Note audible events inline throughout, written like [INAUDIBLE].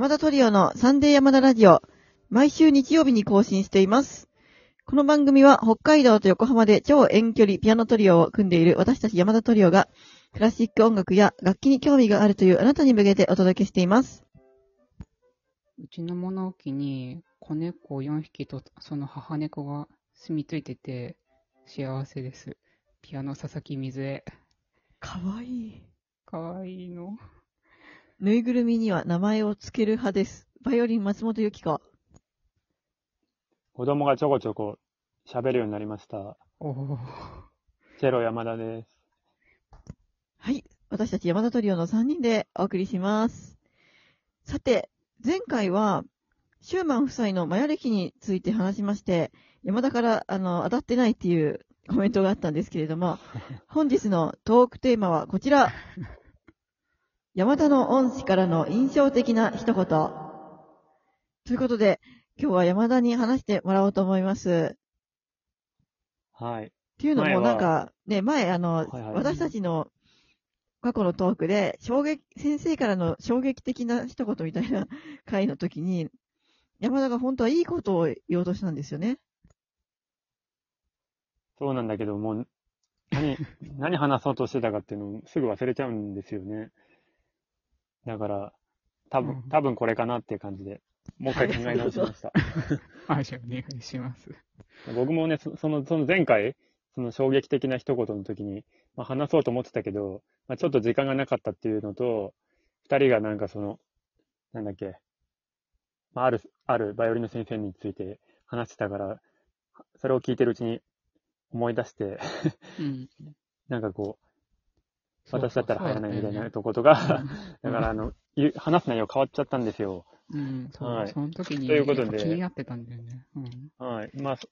山田トリオのサンデー山田ラジオ、毎週日曜日に更新しています。この番組は北海道と横浜で超遠距離ピアノトリオを組んでいる私たち山田トリオが、クラシック音楽や楽器に興味があるというあなたに向けてお届けしています。うちの物置に子猫4匹とその母猫が住み着いてて幸せです。ピアノ佐々木水江。かわいい。かわいいの。ぬいぐるみには名前を付ける派です。バイオリン松本由紀子。子供がちょこちょこ喋るようになりました。おお。チェロ山田です。はい。私たち山田トリオの3人でお送りします。さて、前回は、シューマン夫妻のマヤ歴について話しまして、山田から、あの、当たってないっていうコメントがあったんですけれども、[LAUGHS] 本日のトークテーマはこちら。山田の恩師からの印象的な一言。ということで、今日は山田に話してもらおうと思います。はい。っていうのも、なんか、ね、前、あの、はいはい私たちの過去のトークで、衝撃、先生からの衝撃的な一言みたいな回の時に、山田が本当はいいことを言おうとしたんですよね。そうなんだけど、もう、何、何話そうとしてたかっていうのをすぐ忘れちゃうんですよね。だから、多うん分、多分これかなっていう感じで、もう一回考え直しました。はい、じゃあお願いします。僕もね、そその、その前回、その衝撃的な一言の時に、まあ、話そうと思ってたけど、まあ、ちょっと時間がなかったっていうのと、二人がなんかその、なんだっけ、まあ、ある、あるバイオリンの先生について話してたから、それを聞いてるうちに思い出して、うん。[LAUGHS] なんかこう、そう私だったら入らないみたいなととことが、[LAUGHS] だからあの、話す内容変わっちゃったんですよ。うん、そう、はいその時にということで気になってたんだよね。うん。はい。まあ、チ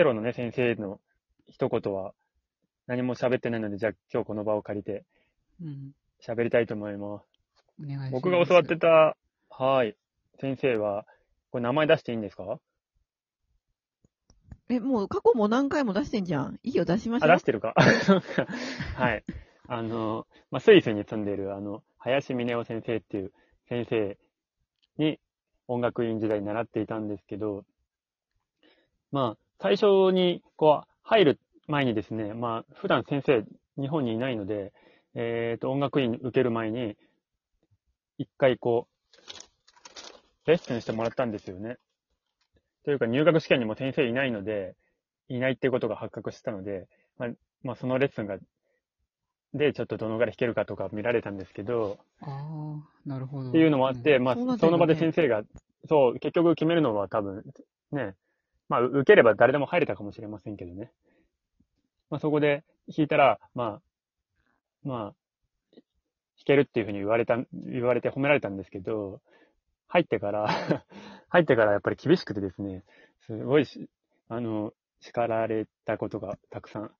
ェロのね、先生の一言は、何も喋ってないので、じゃあ今日この場を借りてうん。喋りたいと思います。お願いします。僕が教わってた、はい、先生は、これ名前出していいんですか？え、もう過去も何回も出してんじゃん。いいよ、出しましあ、ょう出し。てるか [LAUGHS] はい。あの、まあ、スイスに住んでいる、あの、林峰夫先生っていう先生に音楽院時代に習っていたんですけど、まあ、最初に、こう、入る前にですね、まあ、普段先生、日本にいないので、えっ、と、音楽院受ける前に、一回こう、レッスンしてもらったんですよね。というか、入学試験にも先生いないので、いないっていうことが発覚したので、まあ、まあ、そのレッスンが、で、ちょっとどのぐらい弾けるかとか見られたんですけど、ああ、なるほど。っていうのもあって、まあ、そうんだねその場で先生が、そう、結局決めるのは多分、ね、まあ、受ければ誰でも入れたかもしれませんけどね。まあ、そこで弾いたら、まあ、まあ、弾けるっていうふうに言われた、言われて褒められたんですけど、入ってから、[LAUGHS] 入ってからやっぱり厳しくてですね、すごいし、あの、叱られたことがたくさん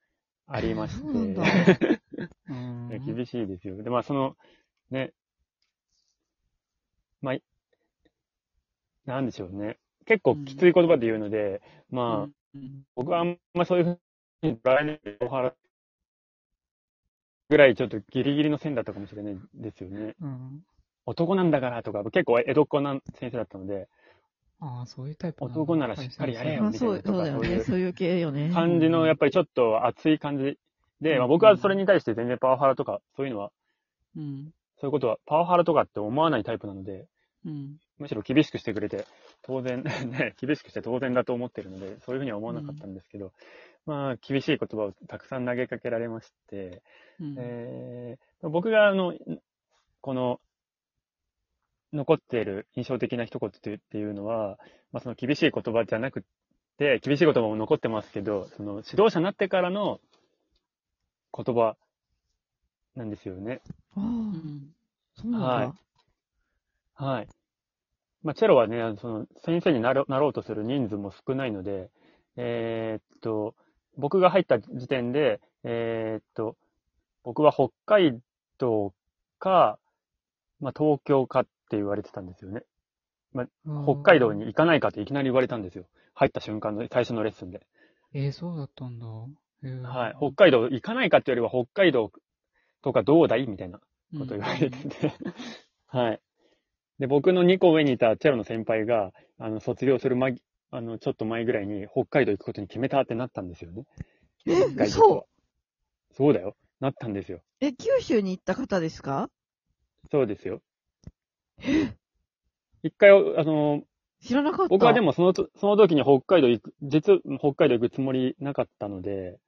ありまして、[LAUGHS] 厳しいですよ。で、まあ、その、ね、まあ、いなんでしょうね。結構きつい言葉で言うので、まあ、うんうん僕はあんまそういうふうに捉えないで、大原ぐらいちょっとギリギリの線だったかもしれないですよね。うん。男なんだからとか、結構江戸っ子な先生だったので、ああ、そういうタイプ男ならしっかりやれよまあ、みたいなそう、そうだよね。とかそういうそういう系よね。感じの、やっぱりちょっと熱い感じで、まあ、うん僕はそれに対して全然パワハラとか、そういうのは、うん。そういうことは、パワハラとかって思わないタイプなので、うん。むしろ厳しくしてくれて、当然、[LAUGHS] ね、厳しくして当然だと思ってるので、そういうふうには思わなかったんですけど、まあ、厳しい言葉をたくさん投げかけられまして、うん。えー僕が、あの、この、残っている印象的な一言っていうのは、まあ、その厳しい言葉じゃなくて、厳しい言葉も残ってますけど、その指導者になってからの言葉なんですよね。ああ、うん。そうなんだ。はいはい。まあ、チェロはね、その先生になろなろうとする人数も少ないので、えーっと、僕が入った時点で、えーっと、僕は北海道か、まあ、東京かって言われてたんですよね。北海道に行かないかっていきなり言われたんですよ。入った瞬間の最初のレッスンで。えー、そうだったんだ。はい。北海道行かないかっていうよりは北海道とかどうだいみたいなこと言われてて、はい。で、僕の2個上にいたチェロの先輩が、あの、卒業する前、あの、ちょっと前ぐらいに北海道行くことに決めたってなったんですよね。え、外国嘘はそうだよ。なったんですよ。え、九州に行った方ですか？そうですよ。一回、あの、知らなかった。僕はでもそのと、その時に北海道行く、実は北海道行くつもりなかったので、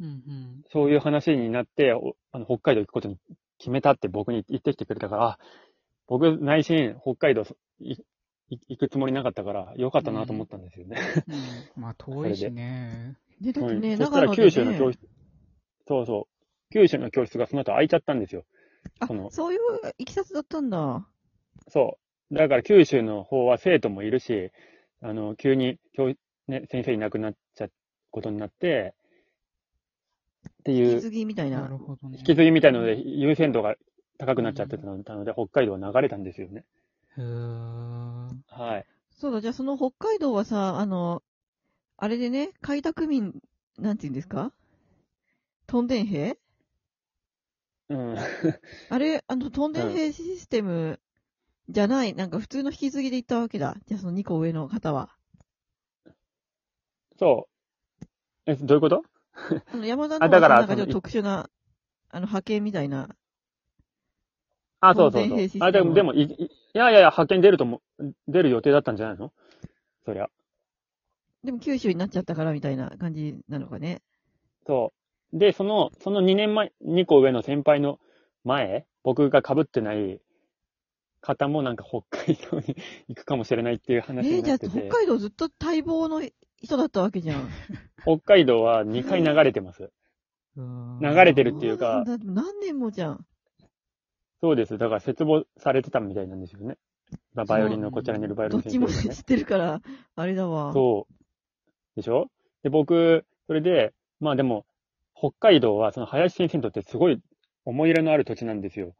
うんうん。そういう話になって、おあの北海道行くことに決めたって僕に言ってきてくれたから、あ僕内心北海道いい行くつもりなかったから、よかったなと思ったんですよね。うん、まあ、[LAUGHS] 遠いしね。ね、だってね、うんそしたら九州の教室、そうそう、九州の教室がその後開いちゃったんですよ。あその、そういういきさつだったんだ。そう。だから九州の方は生徒もいるし、あの、急に教、ね、先生いなくなっちゃうことになって、っていう、引き継ぎみたいなな。るほどね。引き継ぎみたいなので優先度が高くなっちゃってたので、北海道は流れたんですよね。へーはい。そうだ、じゃあその北海道はさ、あの、あれでね、開拓民、なんて言うんですか？トンデン兵？うん。あれ、あの、トンデン兵システムじゃない、なんか普通の引き継ぎで行ったわけだ。じゃあその2個上の方は。そう。え、どういうこと？あの山田のあだからなんかちょっと特殊な、あの、派遣みたいな。あ、そうそうそうあ、でも、でもい、いいやいやいや、派遣出るとも、出る予定だったんじゃないの？そりゃ。でも九州になっちゃったからみたいな感じなのかね。そう。で、その、その2年前、2個上の先輩の前、僕が被ってない方もなんか北海道に行くかもしれないっていうえ話ーじゃあになってて、北海道ずっと待望の人だったわけじゃん。[LAUGHS] 北海道は2回流れてます。うん流れてるっていうかだって何年もじゃん。そうです。だから絶望されてたみたいなんですよね。まあバイオリンのこちらにいるバイオリどっちもン先生がね知ってるから、あれだわ。そう。でしょ？で、僕、それで、まあでも、北海道はその林先生にとってすごい思い入れのある土地なんですよ。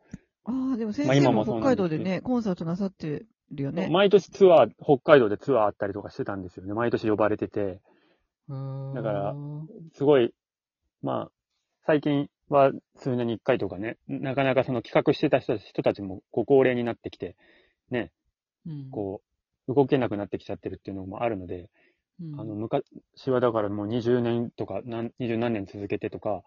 ああ、でも先まあ生も今もそう北海道でね、コンサートなさってるよね。毎年ツアー、北海道でツアーあったりとかしてたんですよね。毎年呼ばれてて。だからすごい、まあ、最近は数年に一回とかね、なかなかその企画してた人人たちもご高齢になってきて、ね、うん、こう、動けなくなってきちゃってるっていうのもあるので、うん、あの、昔はだからもう20年とか、何二十何年続けてとか、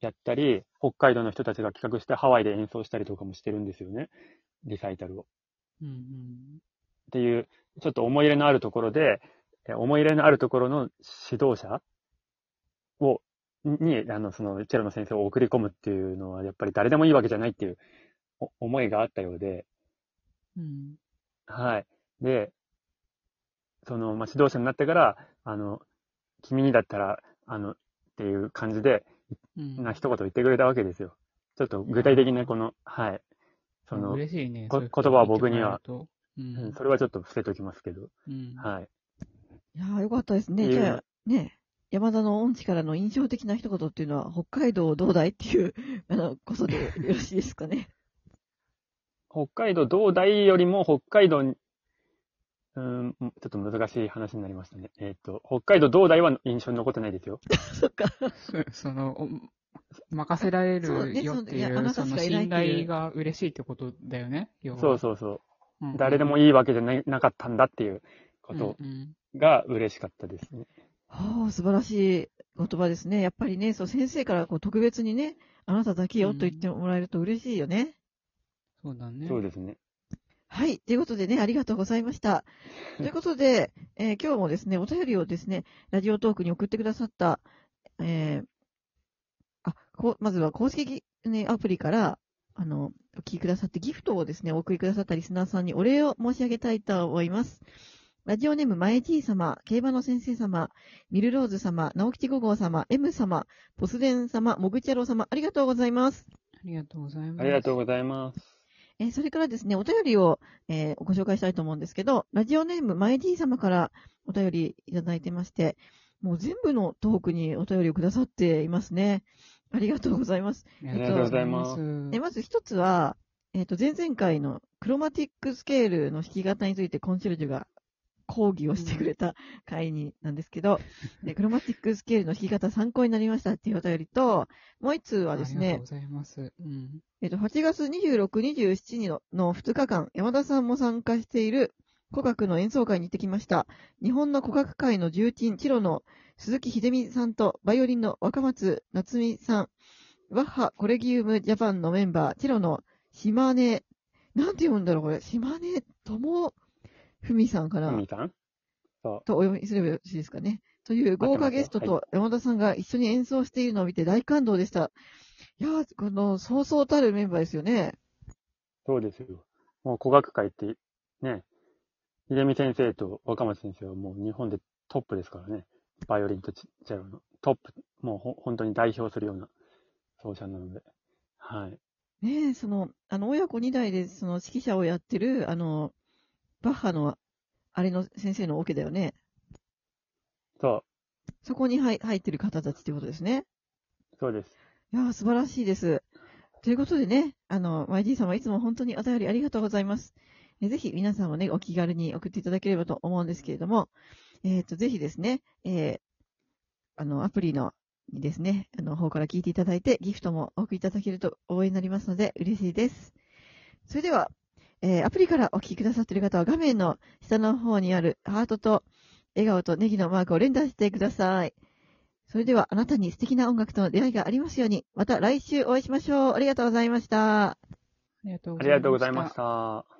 やったり、北海道の人たちが企画してハワイで演奏したりとかもしてるんですよね。リサイタルを。うんうん、っていう、ちょっと思い入れのあるところで、え思い入れのあるところの指導者を、に、あの、その、チェロの先生を送り込むっていうのは、やっぱり誰でもいいわけじゃないっていうお思いがあったようで、うん、はい。で、その、まあ、指導者になってから、あの、君にだったら、あの、っていう感じで、うん。な一言言ってくれたわけですよ。ちょっと具体的なこの、はい。その、嬉しいね。言葉は僕には。うんそれはちょっと伏せときますけど、うん。はい。いやーよかったですね。じゃあ、ね、山田の恩師からの印象的な一言っていうのは、北海道どうだいっていう、[LAUGHS] あの、こそでよろしいですかね。北海道どうだいよりも北海道に、うーん、ちょっと難しい話になりましたね。えっ、と、北海道どうだいは印象に残ってないですよ。[LAUGHS] そっか。そ [LAUGHS] その、お任せられそうねるよってそのいやあいう、そのなたしかいない信っていう頼が嬉しいってことだよね。要はそうそうそう。うん誰でもいいわけじゃないなかったんだっていうことうんうんが嬉しかったですね。はあ、素晴らしい言葉ですね。やっぱりね、そう、先生からこう特別にね、あなただけよと言ってもらえると嬉しいよね。そうだね。そうですね。はい。ということでね、ありがとうございました。[LAUGHS] ということで、えー今日もですね、お便りをですね、ラジオトークに送ってくださった、えーあ、こうまずは公式、ね、アプリから、あの、お聞きくださって、ギフトをですね、お送りくださったリスナーさんにお礼を申し上げたいと思います。ラジオネーム、まえじい様、競馬の先生様、ミルローズ様、直吉五号様、M 様、ポスデン様、モグチャロ様、ありがとうございます。ありがとうございます。ありがとうございます。えーそれからですね、お便りを、えーご紹介したいと思うんですけど、ラジオネーム、マイディ様からお便りいただいてまして、もう全部のトークにお便りをくださっていますね。ありがとうございます。ありがとうございますえまず一つは、えっ、と、前々回のクロマティックスケールの弾き方についてコンシェルジュが講義をしてくれた回になんですけど、でクロマティックスケールの弾き方参考になりましたっていうお便りと、もう一通はですねありがとうご、ざいます。うん。えっと、8月26、27日のの2日間、山田さんも参加している古楽の演奏会に行ってきました。日本の古楽界の重鎮、チロの鈴木秀美さんと、バイオリンの若松夏美さん、ワッハコレギウムジャパンのメンバー、チロの島根、なんて読むんだろう、これ。島根智文さんかなふみさん？そとお読みすればよろしいですかね。という豪華ゲストと山田さんが一緒に演奏しているのを見て大感動でした。いやー、この、そうそうたるメンバーですよね。う。そうですよ。もう古学界って、ね、秀美先生と若松先生はもう日本でトップですからね。バイオリンとチチェロのトップ、もうほ本当に代表するような奏者なので。はい。ねえ、その、あの、親子二代で、その、指揮者をやってる、あの、バッハの、あれの先生のオケだよね。そう、そこに入入ってる方たちってことですね。そうです。いやー、素晴らしいです。ということでね、あの、YG 様いつも本当にお便りありがとうございます。えぜひ皆さんもね、お気軽に送っていただければと思うんですけれども、えっ、と、ぜひですね、えーあの、アプリの、にですね、あの、方から聞いていただいて、ギフトもお送りいただけると応援になりますので、嬉しいです。それでは、えーアプリからお聞きくださっている方は、画面の下の方にあるハートと、笑顔とネギのマークを連打してください。それでは、あなたに素敵な音楽との出会いがありますように、また来週お会いしましょう。ありがとうございました。ありがとうごありがとうございました。